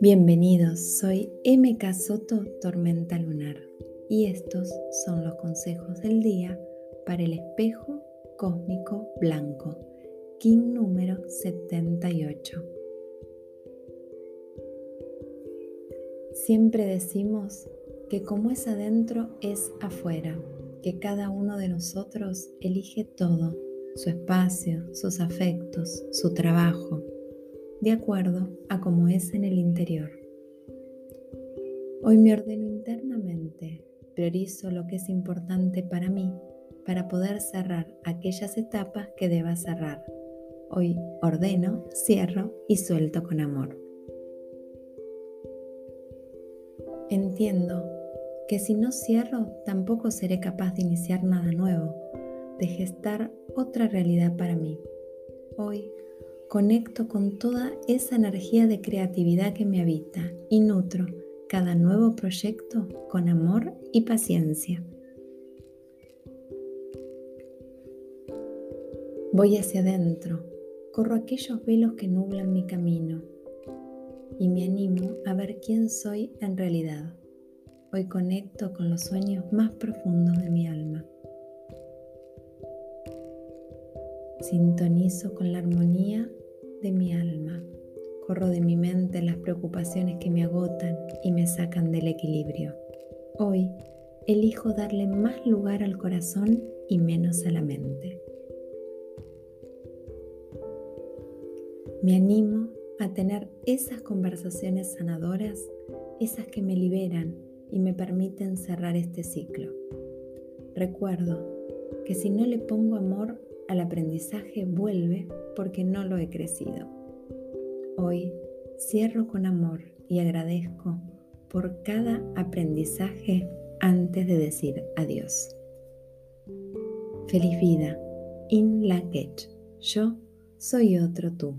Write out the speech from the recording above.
Bienvenidos, soy MK Soto Tormenta Lunar y estos son los consejos del día para el espejo cósmico blanco, King número 78. Siempre decimos que como es adentro es afuera, que cada uno de nosotros elige todo, su espacio, sus afectos, su trabajo de acuerdo a cómo es en el interior. Hoy me ordeno internamente, priorizo lo que es importante para mí para poder cerrar aquellas etapas que deba cerrar. Hoy ordeno, cierro y suelto con amor. Entiendo que si no cierro tampoco seré capaz de iniciar nada nuevo, de gestar otra realidad para mí. Hoy conecto con toda esa energía de creatividad que me habita y nutro cada nuevo proyecto con amor y paciencia. Voy hacia adentro, corro aquellos velos que nublan mi camino y me animo a ver quién soy en realidad. Hoy conecto con los sueños más profundos de mi alma. Sintonizo con la armonía de mi alma. Corro de mi mente las preocupaciones que me agotan y me sacan del equilibrio. Hoy elijo darle más lugar al corazón y menos a la mente. Me animo a tener esas conversaciones sanadoras, esas que me liberan y me permiten cerrar este ciclo. Recuerdo que si no le pongo amor al aprendizaje vuelve porque no lo he crecido. Hoy cierro con amor y agradezco por cada aprendizaje antes de decir adiós. Feliz vida. In la Yo soy otro tú.